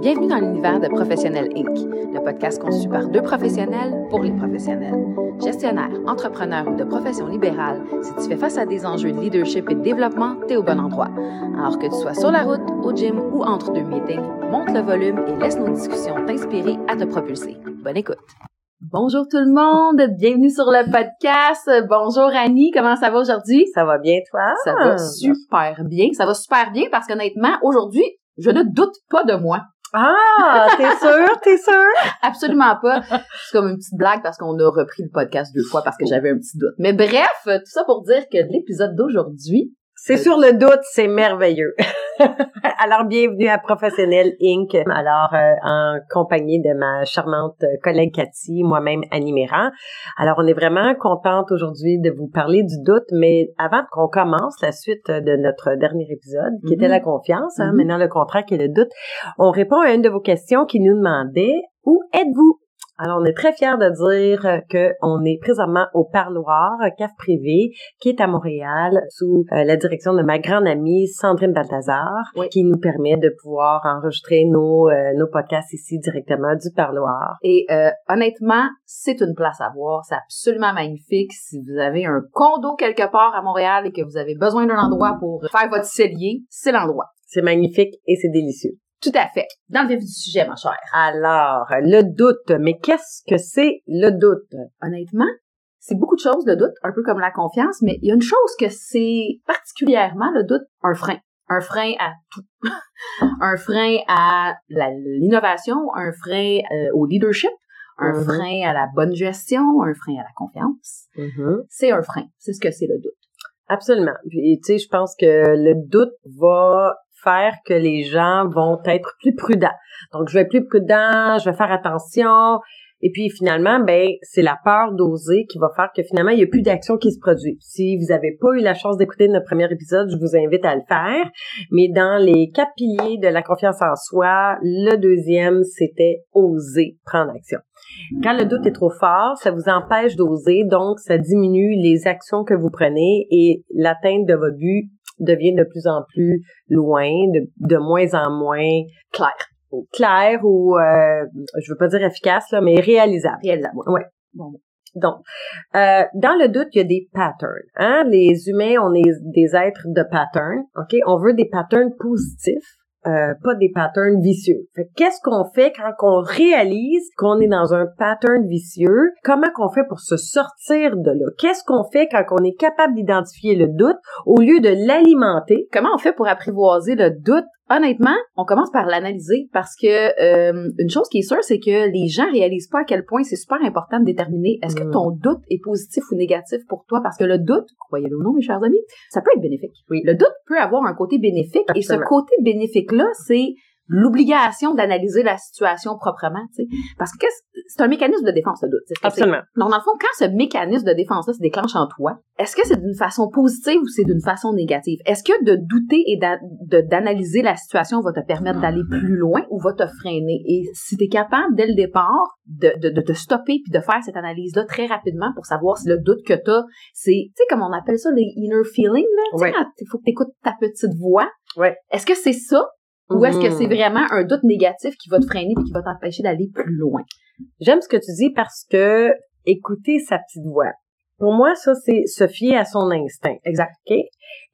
Bienvenue dans l'univers de Professionnel Inc., le podcast conçu par deux professionnels pour les professionnels. Gestionnaire, entrepreneur ou de profession libérale, si tu fais face à des enjeux de leadership et de développement, t'es au bon endroit. Alors que tu sois sur la route, au gym ou entre deux meetings, monte le volume et laisse nos discussions t'inspirer à te propulser. Bonne écoute! Bonjour tout le monde, bienvenue sur le podcast. Bonjour Annie, comment ça va aujourd'hui? Ça va bien toi? Ça va super bien, ça va super bien parce qu'honnêtement, aujourd'hui, je ne doute pas de moi. Ah, t'es sûr, t'es sûr? Absolument pas. C'est comme une petite blague parce qu'on a repris le podcast deux fois parce que j'avais un petit doute. Mais bref, tout ça pour dire que l'épisode d'aujourd'hui, c'est sur le doute, c'est merveilleux. Alors, bienvenue à Professionnel Inc. Alors, euh, en compagnie de ma charmante collègue Cathy, moi-même Annie Méran. Alors, on est vraiment contente aujourd'hui de vous parler du doute, mais avant qu'on commence la suite de notre dernier épisode, qui était Mhm. la confiance, hein, Mhm. maintenant le contrat qui est le doute, on répond à une de vos questions qui nous demandait « Où êtes-vous? » Alors, on est très fiers de dire euh, que on est présentement au Parloir, euh, cave privé, qui est à Montréal, sous euh, la direction de ma grande amie Sandrine Balthazar, Oui. qui nous permet de pouvoir enregistrer nos, euh, nos podcasts ici directement du Parloir. Et euh, honnêtement, c'est une place à voir. C'est absolument magnifique. Si vous avez un condo quelque part à Montréal et que vous avez besoin d'un endroit pour faire votre cellier, c'est l'endroit. C'est magnifique et c'est délicieux. Tout à fait. Dans le vif du sujet, ma chère. Alors, le doute. Mais qu'est-ce que c'est le doute? Honnêtement, c'est beaucoup de choses, le doute, un peu comme la confiance, mais il y a une chose que c'est particulièrement, le doute, un frein. Un frein à tout. un frein à l'innovation, un frein euh, au leadership, un Mhm. frein à la bonne gestion, un frein à la confiance. C'est un frein. C'est ce que c'est le doute. Absolument. Puis, tu sais, je pense que le doute va faire que les gens vont être plus prudents. Donc, je vais être plus prudent, je vais faire attention. Et puis, finalement, ben, c'est la peur d'oser qui va faire que finalement, il n'y a plus d'action qui se produit. Si vous n'avez pas eu la chance d'écouter notre premier épisode, je vous invite à le faire. Mais dans les quatre piliers de la confiance en soi, le deuxième, c'était oser prendre action. Quand le doute est trop fort, ça vous empêche d'oser, donc ça diminue les actions que vous prenez et l'atteinte de votre but devient de plus en plus loin, de, de moins en moins Clair. clair ou, euh, je veux pas dire efficace, là, mais réalisable. Réalisable. Ouais. Bon. Donc, euh, dans le doute, il y a des patterns. Hein? Les humains, on est des êtres de patterns. Ok, on veut des patterns positifs. Euh, pas des patterns vicieux. Qu'est-ce qu'on fait quand on réalise qu'on est dans un pattern vicieux? Comment qu'on fait pour se sortir de là? Qu'est-ce qu'on fait quand on est capable d'identifier le doute au lieu de l'alimenter? Comment on fait pour apprivoiser le doute? Honnêtement, on commence par l'analyser parce que euh, une chose qui est sûre, c'est que les gens réalisent pas à quel point c'est super important de déterminer est-ce que Mm. ton doute est positif ou négatif pour toi parce que le doute, croyez-le ou non mes chers amis, ça peut être bénéfique. Oui. Le doute peut avoir un côté bénéfique et ce côté bénéfique là, c'est l'obligation d'analyser la situation proprement, tu sais. Parce que c'est un mécanisme de défense, le doute. Absolument. Donc, dans le fond, quand ce mécanisme de défense-là se déclenche en toi, est-ce que c'est d'une façon positive ou c'est d'une façon négative? Est-ce que de douter et d'analyser la situation va te permettre d'aller plus loin ou va te freiner? Et si tu es capable, dès le départ, de, de, de te stopper puis de faire cette analyse-là très rapidement pour savoir si le doute que tu as, c'est, tu sais, comme on appelle ça, les inner feelings, là. Il faut que tu écoutes ta petite voix. Ouais. Est-ce que c'est ça? Ou est-ce que Mhm. c'est vraiment un doute négatif qui va te freiner et qui va t'empêcher d'aller plus loin? J'aime ce que tu dis parce que écouter sa petite voix. Pour moi, ça, c'est se fier à son instinct. Exact. OK?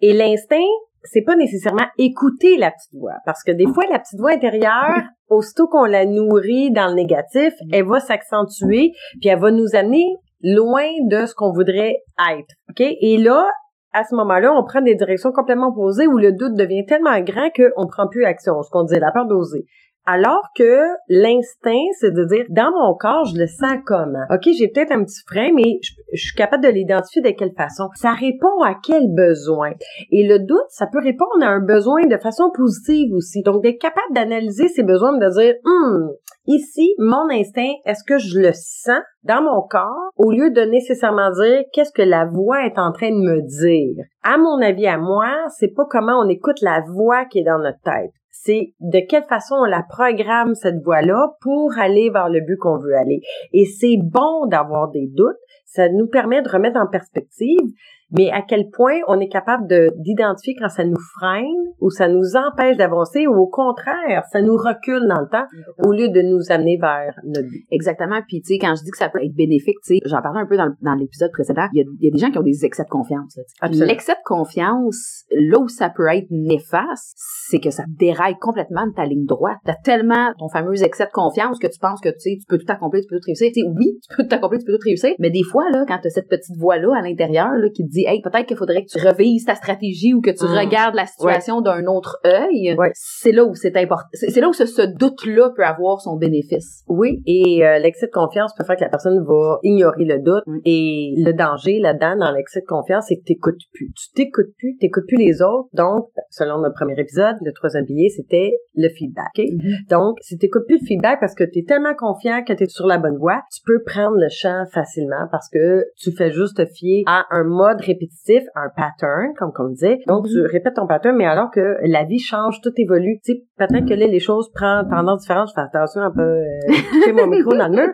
Et l'instinct, c'est pas nécessairement écouter la petite voix. Parce que des fois, la petite voix intérieure, aussitôt qu'on la nourrit dans le négatif, elle va s'accentuer, puis elle va nous amener loin de ce qu'on voudrait être. OK? Et là, à ce moment-là, on prend des directions complètement opposées où le doute devient tellement grand qu'on prend plus action, ce qu'on disait, la peur d'oser. Alors que l'instinct, c'est de dire, dans mon corps, je le sens comment? OK, j'ai peut-être un petit frein, mais je, je suis capable de l'identifier de quelle façon. Ça répond à quel besoin? Et le doute, ça peut répondre à un besoin de façon positive aussi. Donc, d'être capable d'analyser ces besoins, de dire, hum, ici, mon instinct, est-ce que je le sens dans mon corps? Au lieu de nécessairement dire qu'est-ce que la voix est en train de me dire? À mon avis, à moi, c'est pas comment on écoute la voix qui est dans notre tête c'est de quelle façon on la programme cette voie-là pour aller vers le but qu'on veut aller. Et c'est bon d'avoir des doutes, ça nous permet de remettre en perspective mais à quel point on est capable de d'identifier quand ça nous freine ou ça nous empêche d'avancer ou au contraire, ça nous recule dans le temps au lieu de nous amener vers notre but. Exactement. Puis tu sais, quand je dis que ça peut être bénéfique, tu sais, j'en parlais un peu dans, dans l'épisode précédent. Il y, a, il y, a, des gens qui ont des excès de confiance. L'excès de confiance, là où ça peut être néfaste, c'est que ça déraille complètement de ta ligne droite. T'as tellement ton fameux excès de confiance que tu penses que tu sais, tu peux tout accomplir, tu peux tout réussir. Tu sais, oui, tu peux tout accomplir, tu peux tout réussir. Mais des fois là, quand t'as cette petite voix là à l'intérieur là qui te dit hey, peut-être qu'il faudrait que tu revises ta stratégie ou que tu mm. regardes la situation d'un autre œil. C'est là où c'est important. C'est là où ce, doute-là peut avoir son bénéfice. Oui, et euh, l'excès de confiance peut faire que la personne va ignorer le doute. Mm. Et le danger là-dedans, dans l'excès de confiance, c'est que t'écoutes plus. Tu t'écoutes plus, t'écoutes plus les autres. Donc, selon notre premier épisode, le troisième pilier, c'était le feedback. Mm-hmm. Donc, si t'écoutes plus le feedback parce que t'es tellement confiant que t'es sur la bonne voie, tu peux prendre le champ facilement parce que tu fais juste te fier à un mode répétitif, un pattern, comme on disait. Donc, tu mm-hmm. répètes ton pattern, mais alors que la vie change, tout évolue. Tu sais, peut-être que là, les choses prennent tendance différente. Je fais attention un peu, euh, mon micro dans le mur.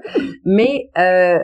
Mais euh,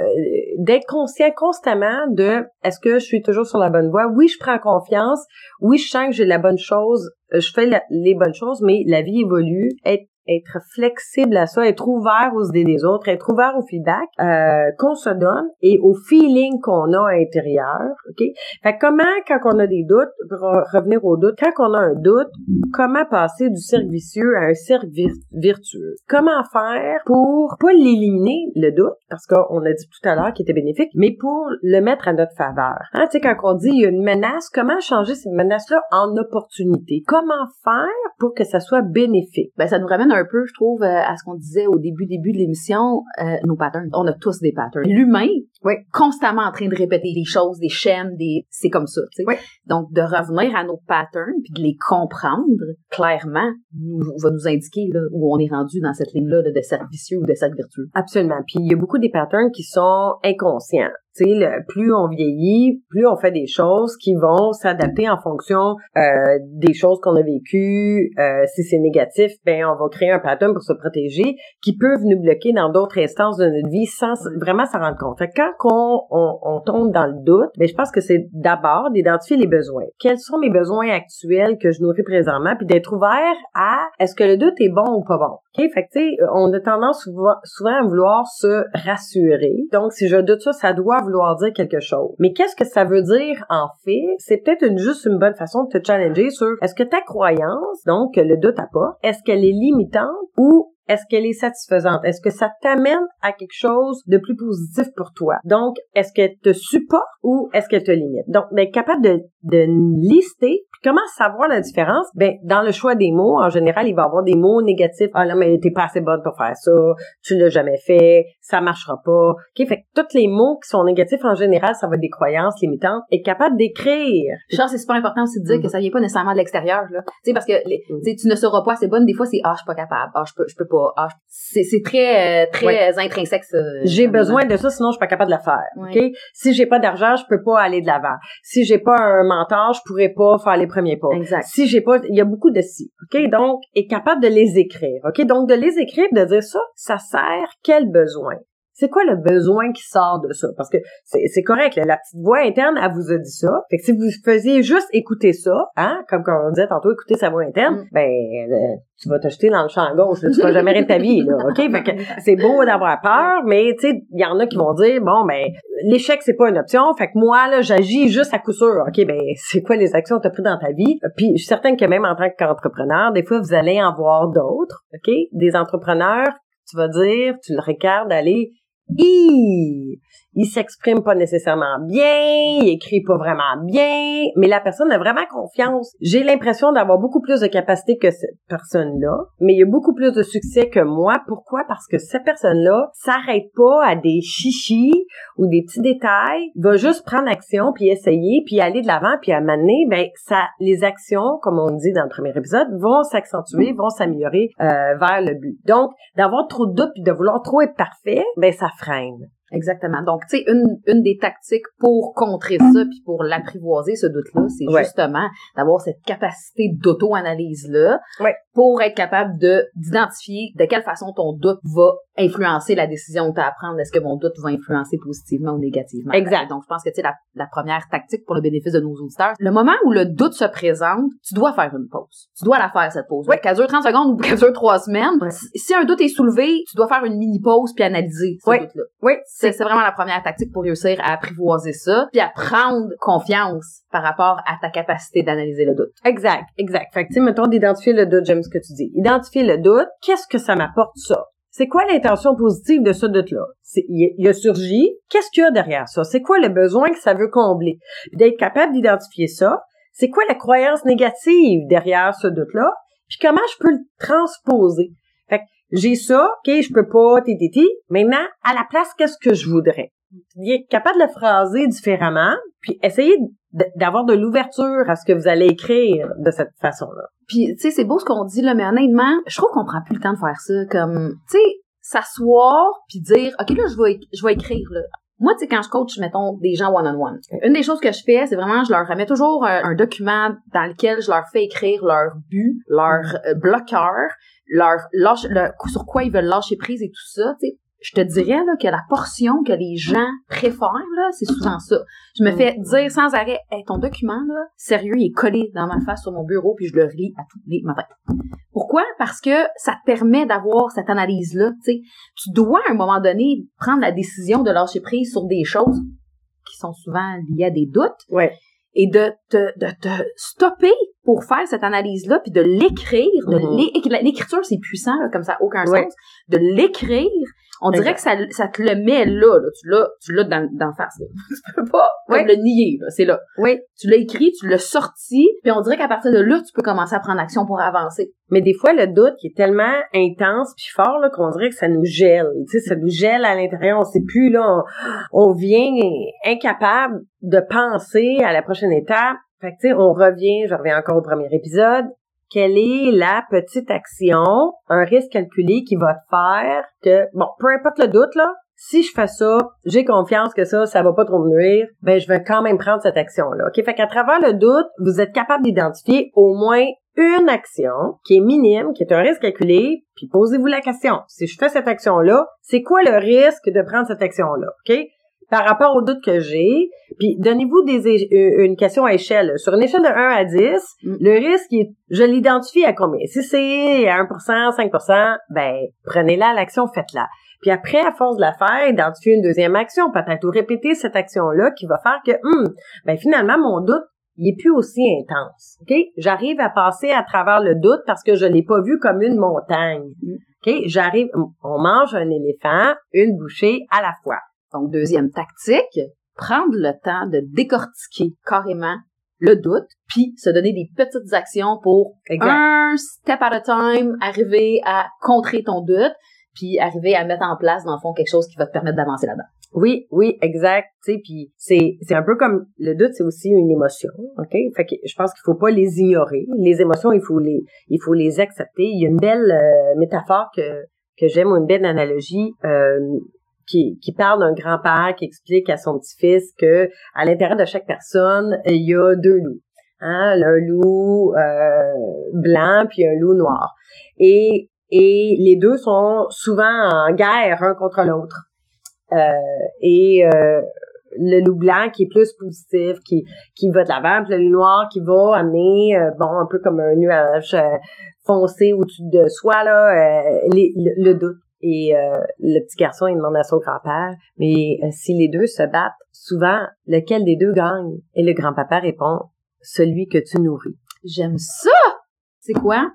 d'être conscient constamment de est-ce que je suis toujours sur la bonne voie? Oui, je prends confiance. Oui, je sens que j'ai la bonne chose. Euh, je fais les bonnes choses, mais la vie évolue. Être être flexible à ça, être ouvert aux idées des autres, être ouvert au feedback euh, qu'on se donne et au feeling qu'on a à l'intérieur. Ok? Fait comment quand on a des doutes, pour revenir aux doutes, quand on a un doute, comment passer du cercle vicieux à un cercle virtueux? Comment faire pour pas l'éliminer le doute parce qu'on a dit tout à l'heure qu'il était bénéfique, mais pour le mettre à notre faveur? Hein, tu sais quand on dit il y a une menace, comment changer cette menace-là en opportunité? Comment faire pour que ça soit bénéfique? Ben ça nous ramène un peu, je trouve, euh, à ce qu'on disait au début début de l'émission, euh, nos patterns. On a tous des patterns. L'humain, oui. constamment en train de répéter des choses, des chaînes, des, c'est comme ça. Tu sais. Donc de revenir à nos patterns puis de les comprendre clairement nous, va nous indiquer là, où on est rendu dans cette ligne-là de, de cercle vicieux ou de cercle vertueux. Absolument. Puis il y a beaucoup des patterns qui sont inconscients. Tu plus on vieillit, plus on fait des choses qui vont s'adapter en fonction euh, des choses qu'on a vécues. Euh, si c'est négatif, ben on va créer un pattern pour se protéger qui peuvent nous bloquer dans d'autres instances de notre vie sans vraiment s'en rendre compte. Fait quand on, tombe dans le doute, ben je pense que c'est d'abord d'identifier les besoins. Quels sont mes besoins actuels que je nourris présentement, puis d'être ouvert à est-ce que le doute est bon ou pas bon? Ok, fait on a tendance souvent, à vouloir se rassurer. Donc si je doute ça, ça doit vouloir dire quelque chose. Mais qu'est-ce que ça veut dire en fait? C'est peut-être juste une bonne façon de te challenger sur est-ce que ta croyance, donc le doute pas, est-ce qu'elle est limitante ou est-ce qu'elle est satisfaisante? Est-ce que ça t'amène à quelque chose de plus positif pour toi? Donc, est-ce qu'elle te supporte ou est-ce qu'elle te limite? Donc, d'être capable de, de lister Comment savoir la différence? Ben, dans le choix des mots, en général, il va y avoir des mots négatifs. Ah non, mais t'es pas assez bonne pour faire ça. Tu l'as jamais fait. Ça marchera pas. OK? Fait que tous les mots qui sont négatifs, en général, ça va être des croyances limitantes. Être capable d'écrire. Je pense que c'est super important aussi de dire que mm-hmm. ça vient pas nécessairement de l'extérieur, là. Tu sais, parce que, mm-hmm. tu ne seras pas assez bonne. Des fois, c'est, ah, je suis pas capable. Ah, je peux, je peux pas. Ah, c'est, très, euh, très intrinsèque, ça. J'ai besoin de ça, sinon je suis pas capable de le faire. OK? Si j'ai pas d'argent, je peux pas aller de l'avant. Si j'ai pas un mentor, je pourrais pas faire les premier pas. Exact. Si j'ai pas, il y a beaucoup de si. OK? Donc, est capable de les écrire. OK? Donc, de les écrire, de dire ça, ça sert quel besoin? C'est quoi le besoin qui sort de ça? Parce que c'est correct, la petite voix interne, elle vous a dit ça. Fait que si vous faisiez juste écouter ça, hein, comme on disait tantôt, écouter sa voix interne, mm. ben euh, tu vas t'acheter dans le champ gauche, tu vas jamais rire ta vie, là, OK? Fait que c'est beau d'avoir peur, mais tu sais, il y en a qui vont dire, bon, ben, l'échec, c'est pas une option, fait que moi, là, j'agis juste à coup sûr. OK, ben, c'est quoi les actions que tu as prises dans ta vie? Puis je suis certaine que même en tant qu'entrepreneur, des fois, vous allez en voir d'autres, OK? Des entrepreneurs, tu vas dire, tu le regardes aller il, il s'exprime pas nécessairement bien, il écrit pas vraiment bien, mais la personne a vraiment confiance. J'ai l'impression d'avoir beaucoup plus de capacité que cette personne-là, mais il y a beaucoup plus de succès que moi. Pourquoi? Parce que cette personne-là s'arrête pas à des chichis ou des petits détails, va juste prendre action puis essayer puis aller de l'avant puis à mener, ben ça, les actions, comme on dit dans le premier épisode, vont s'accentuer, vont s'améliorer euh, vers le but. Donc, d'avoir trop de doutes puis de vouloir trop être parfait, ben ça freine. Exactement. Donc, tu sais, une, une des tactiques pour contrer ça puis pour l'apprivoiser, ce doute-là, c'est Ouais. justement d'avoir cette capacité d'auto-analyse-là Ouais. pour être capable de d'identifier de quelle façon ton doute va influencer la décision que tu as à prendre. Est-ce que mon doute va influencer positivement ou négativement? Exact. Donc, je pense que, tu sais, la, la première tactique pour le bénéfice de nos auditeurs, le moment où le doute se présente, tu dois faire une pause. Tu dois la faire, cette pause. Ouais. Qu'elle dure 30 secondes ou qu'elle dure 3 semaines. Si, si un doute est soulevé, tu dois faire une mini-pause puis analyser ce doute-là. Oui, C'est vraiment la première tactique pour réussir à apprivoiser ça, puis à prendre confiance par rapport à ta capacité d'analyser le doute. Exact, exact. Fait que, tu sais, mettons d'identifier le doute, j'aime ce que tu dis. Identifier le doute, qu'est-ce que ça m'apporte ça? C'est quoi l'intention positive de ce doute-là? Il a surgi, qu'est-ce qu'il y a derrière ça? C'est quoi le besoin que ça veut combler? D'être capable d'identifier ça, c'est quoi la croyance négative derrière ce doute-là? Puis comment je peux le transposer? Fait que j'ai ça, ok, je peux pas, titi, maintenant, à la place, qu'est-ce que je voudrais? Puis être capable de le phraser différemment, puis essayer d- d'avoir de l'ouverture à ce que vous allez écrire de cette façon-là. Puis, tu sais, c'est beau ce qu'on dit, là, mais honnêtement, je trouve qu'on prend plus le temps de faire ça. Comme, tu sais, s'asseoir puis dire, OK, là, je vais, je vais écrire, là. Moi, tu sais, quand je coach, mettons, des gens one-on-one, une des choses que je fais, c'est vraiment, je leur remets toujours un, un document dans lequel je leur fais écrire leur but, leur euh, bloqueur, leur lâche, le, sur quoi ils veulent lâcher prise et tout ça, tu sais. Je te dirais là, que la portion que les gens préfèrent, là, c'est souvent ça. Je me Mm. fais dire sans arrêt, hey, ton document, là, sérieux, il est collé dans ma face sur mon bureau, puis je le relis à tous les matins. Pourquoi? Parce que ça te permet d'avoir cette analyse-là. Tu dois à un moment donné prendre la décision de lâcher prise sur des choses qui sont souvent liées à des doutes Ouais. et de te, de te stopper pour faire cette analyse-là, puis de l'écrire. de Mhm. l'é- L'écriture, c'est puissant, là, comme ça, aucun sens. De l'écrire, on dirait que ça, ça te le met là, là. Tu l'as, tu l'as dans, dans face, là. Tu peux pas comme le nier, là. C'est là. Oui. Tu l'as écrit, tu l'as sorti, puis on dirait qu'à partir de là, tu peux commencer à prendre action pour avancer. Mais des fois, le doute qui est tellement intense puis fort là, qu'on dirait que ça nous gèle. Tu sais, ça nous gèle à l'intérieur. On sait plus, là, on, on vient incapable de penser à la prochaine étape. Fait que, on revient, je reviens encore au premier épisode. Quelle est la petite action, un risque calculé qui va te faire que, bon, peu importe le doute, là, si je fais ça, j'ai confiance que ça, ça va pas trop me nuire, ben, je vais quand même prendre cette action-là. OK? Fait qu'à travers le doute, vous êtes capable d'identifier au moins une action qui est minime, qui est un risque calculé, puis posez-vous la question. Si je fais cette action-là, c'est quoi le risque de prendre cette action-là? OK? Par rapport au doute que j'ai, puis donnez-vous des une question à échelle. Sur une échelle de 1 à 10, Mm. le risque, est- je l'identifie à combien? Si c'est à 1%, 5%, ben, prenez-la, l'action, faites-la. Puis après, à force de la faire, identifiez une deuxième action, peut-être ou répéter cette action-là qui va faire que, hum, ben finalement, mon doute, il est plus aussi intense. OK? J'arrive à passer à travers le doute parce que je l'ai pas vu comme une montagne. Mm. OK? J'arrive, on mange un éléphant, une bouchée à la fois. Donc, deuxième tactique, prendre le temps de décortiquer carrément le doute, puis se donner des petites actions pour Exact. un step at a time, arriver à contrer ton doute, puis arriver à mettre en place, dans le fond, quelque chose qui va te permettre d'avancer là-dedans. Oui, oui, exact. Tu sais, puis c'est c'est un peu comme le doute, c'est aussi une émotion, ok? Fait que je pense qu'il faut pas les ignorer. Les émotions, il faut les il faut les accepter. Il y a une belle euh, métaphore que que j'aime ou une belle analogie euh, qui qui parle d'un grand-père qui explique à son petit-fils que à l'intérieur de chaque personne il y a deux loups. Hein, un loup euh, blanc puis un loup noir. Et et les deux sont souvent en guerre un contre l'autre. Euh, et euh, le loup blanc qui est plus positif, qui qui va de l'avant, puis le loup noir qui va amener euh, bon un peu comme un nuage euh, foncé au-dessus de soi là, euh, les- le, le doute. Et euh, le petit garçon il demande à son grand-père, mais euh, si les deux se battent, souvent lequel des deux gagne Et le grand-papa répond celui que tu nourris. J'aime ça! C'est quoi?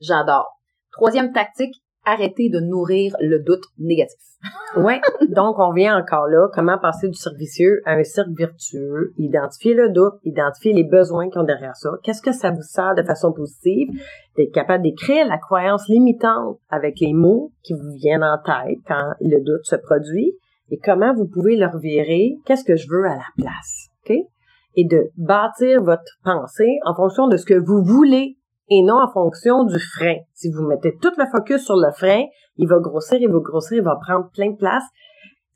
J'adore. Troisième tactique, arrêter de nourrir le doute négatif. Ouais. Donc, on vient encore là, comment passer du cercle vicieux à un cercle vertueux, identifier le doute, identifier les besoins qui ont derrière ça. Qu'est-ce que ça vous sert de façon positive? D'être capable d'écrire la croyance limitante avec les mots qui vous viennent en tête quand le doute se produit et comment vous pouvez le revirer? Qu'est-ce que je veux à la place? OK? Et de bâtir votre pensée en fonction de ce que vous voulez et non en fonction du frein. Si vous mettez tout le focus sur le frein, il va grossir, il va grossir, il va prendre plein de place.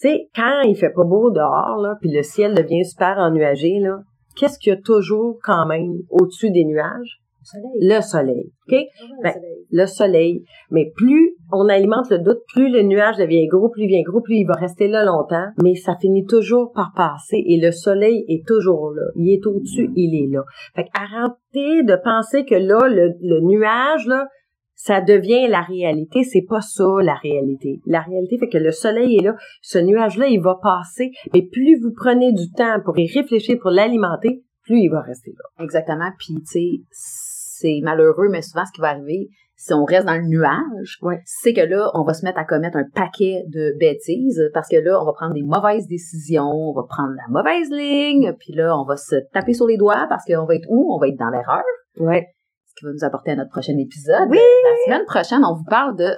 Tu sais, quand il fait pas beau dehors, là, puis le ciel devient super ennuagé, là, qu'est-ce qu'il y a toujours quand même au-dessus des nuages? Le soleil. OK? Ben, le soleil. Mais plus on alimente le doute, plus le nuage devient gros, plus il devient gros, plus il va rester là longtemps. Mais ça finit toujours par passer et le soleil est toujours là. Il est au-dessus, il est là. Fait qu'arrêtez de penser que là, le, le nuage, là, ça devient la réalité. C'est pas ça, la réalité. La réalité fait que le soleil est là. Ce nuage-là, il va passer. Mais plus vous prenez du temps pour y réfléchir, pour l'alimenter, plus il va rester là. Exactement. Puis, tu sais, c'est malheureux, mais souvent, ce qui va arriver, si on reste dans le nuage, Ouais. c'est que là, on va se mettre à commettre un paquet de bêtises parce que là, on va prendre des mauvaises décisions, on va prendre la mauvaise ligne, puis là, on va se taper sur les doigts parce qu'on va être où? On va être dans l'erreur. Ouais. Ce qui va nous apporter à notre prochain épisode. Oui! La semaine prochaine, on vous parle de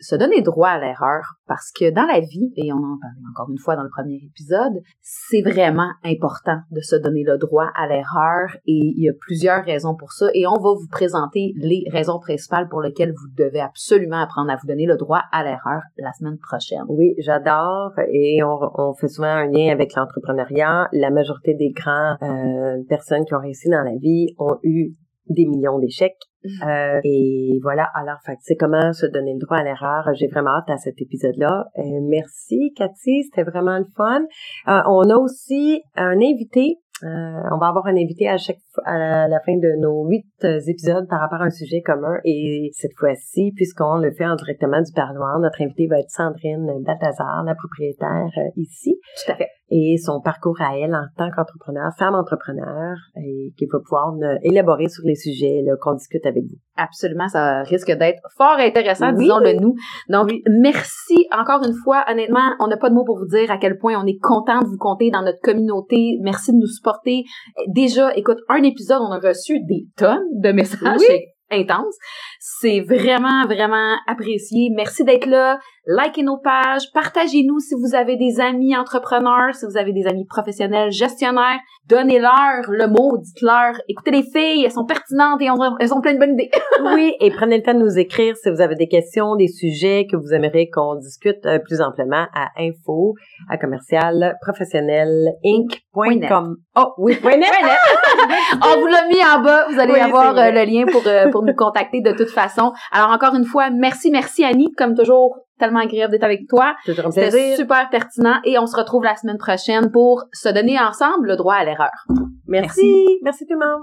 se donner droit à l'erreur parce que dans la vie, et on en parlait encore une fois dans le premier épisode, c'est vraiment important de se donner le droit à l'erreur et il y a plusieurs raisons pour ça et on va vous présenter les raisons principales pour lesquelles vous devez absolument apprendre à vous donner le droit à l'erreur la semaine prochaine. Oui, j'adore et on, fait souvent un lien avec l'entrepreneuriat. La majorité des grands euh, personnes qui ont réussi dans la vie ont eu des millions d'échecs. Euh, et voilà, alors c'est comment se donner le droit à l'erreur. J'ai vraiment hâte à cet épisode-là. Euh, merci Cathy, c'était vraiment le fun. Euh, on a aussi un invité. Euh, on va avoir un invité à chaque à la fin de nos huit euh, épisodes par rapport à un sujet commun. Et cette fois-ci, puisqu'on le fait en directement du parloir, notre invité va être Sandrine Balthazar, la propriétaire ici Tout à fait. Et son parcours à elle en tant qu'entrepreneur, femme entrepreneur, et qui va pouvoir élaborer sur les sujets qu'on discute avec vous. Absolument, ça risque d'être fort intéressant, Oui. disons-le nous. Donc, merci encore une fois. Honnêtement, on n'a pas de mots pour vous dire à quel point on est content de vous compter dans notre communauté. Merci de nous supporter. Déjà, écoute, un épisode, on a reçu des tonnes de messages. Oui. C'est intense. C'est vraiment, vraiment apprécié. Merci d'être là. Likez nos pages. Partagez-nous si vous avez des amis entrepreneurs, si vous avez des amis professionnels, gestionnaires. Donnez-leur le mot. Dites-leur, écoutez les filles, elles sont pertinentes et elles ont, elles ont plein de bonnes idées. oui, et prenez le temps de nous écrire si vous avez des questions, des sujets que vous aimeriez qu'on discute euh, plus amplement à info à commercial professionnel.inc.com. Oh oui, point net. On vous l'a mis en bas. Vous allez Oui, avoir euh, le lien pour, euh, pour nous contacter de toute façon. Alors, encore une fois, merci, merci Annie. Comme toujours, tellement agréable d'être avec toi. C'était super pertinent et on se retrouve la semaine prochaine pour se donner ensemble le droit à l'erreur. Merci. Merci tout le monde.